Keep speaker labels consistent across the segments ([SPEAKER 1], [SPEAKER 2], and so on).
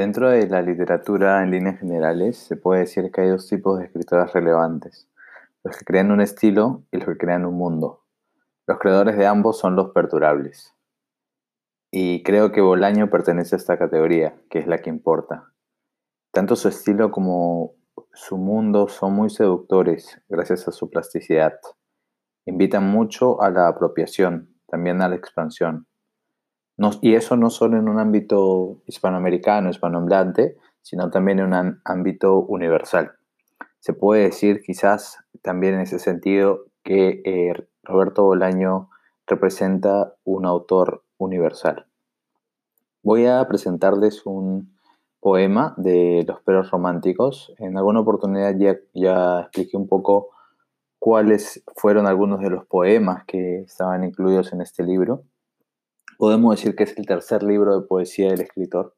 [SPEAKER 1] Dentro de la literatura en líneas generales se puede decir que hay dos tipos de escritores relevantes, los que crean un estilo y los que crean un mundo. Los creadores de ambos son los perdurables. Y creo que Bolaño pertenece a esta categoría, que es la que importa. Tanto su estilo como su mundo son muy seductores gracias a su plasticidad. Invitan mucho a la apropiación, también a la expansión y eso no solo en un ámbito hispanoamericano, hispanohablante, sino también en un ámbito universal. Se puede decir quizás también en ese sentido que eh, Roberto Bolaño representa un autor universal. Voy a presentarles un poema de Los Perros Románticos. En alguna oportunidad ya, ya expliqué un poco cuáles fueron algunos de los poemas que estaban incluidos en este libro podemos decir que es el tercer libro de poesía del escritor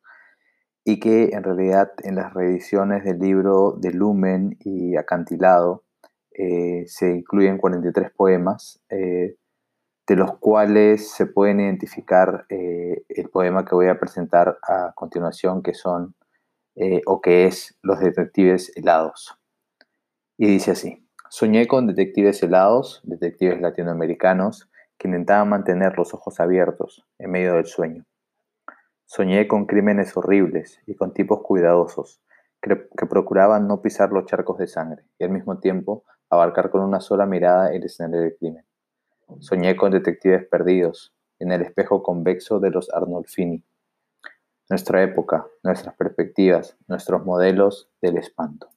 [SPEAKER 1] y que en realidad en las reediciones del libro de Lumen y Acantilado eh, se incluyen 43 poemas, eh, de los cuales se pueden identificar eh, el poema que voy a presentar a continuación, que son o que es Los detectives helados. Y dice así, soñé con detectives helados, detectives latinoamericanos, que intentaba mantener los ojos abiertos en medio del sueño. Soñé con crímenes horribles y con tipos cuidadosos que, que, procuraban no pisar los charcos de sangre y al mismo tiempo abarcar con una sola mirada el escenario del crimen. Soñé con detectives perdidos en el espejo convexo de los Arnolfini. Nuestra época, nuestras perspectivas, nuestros modelos del espanto.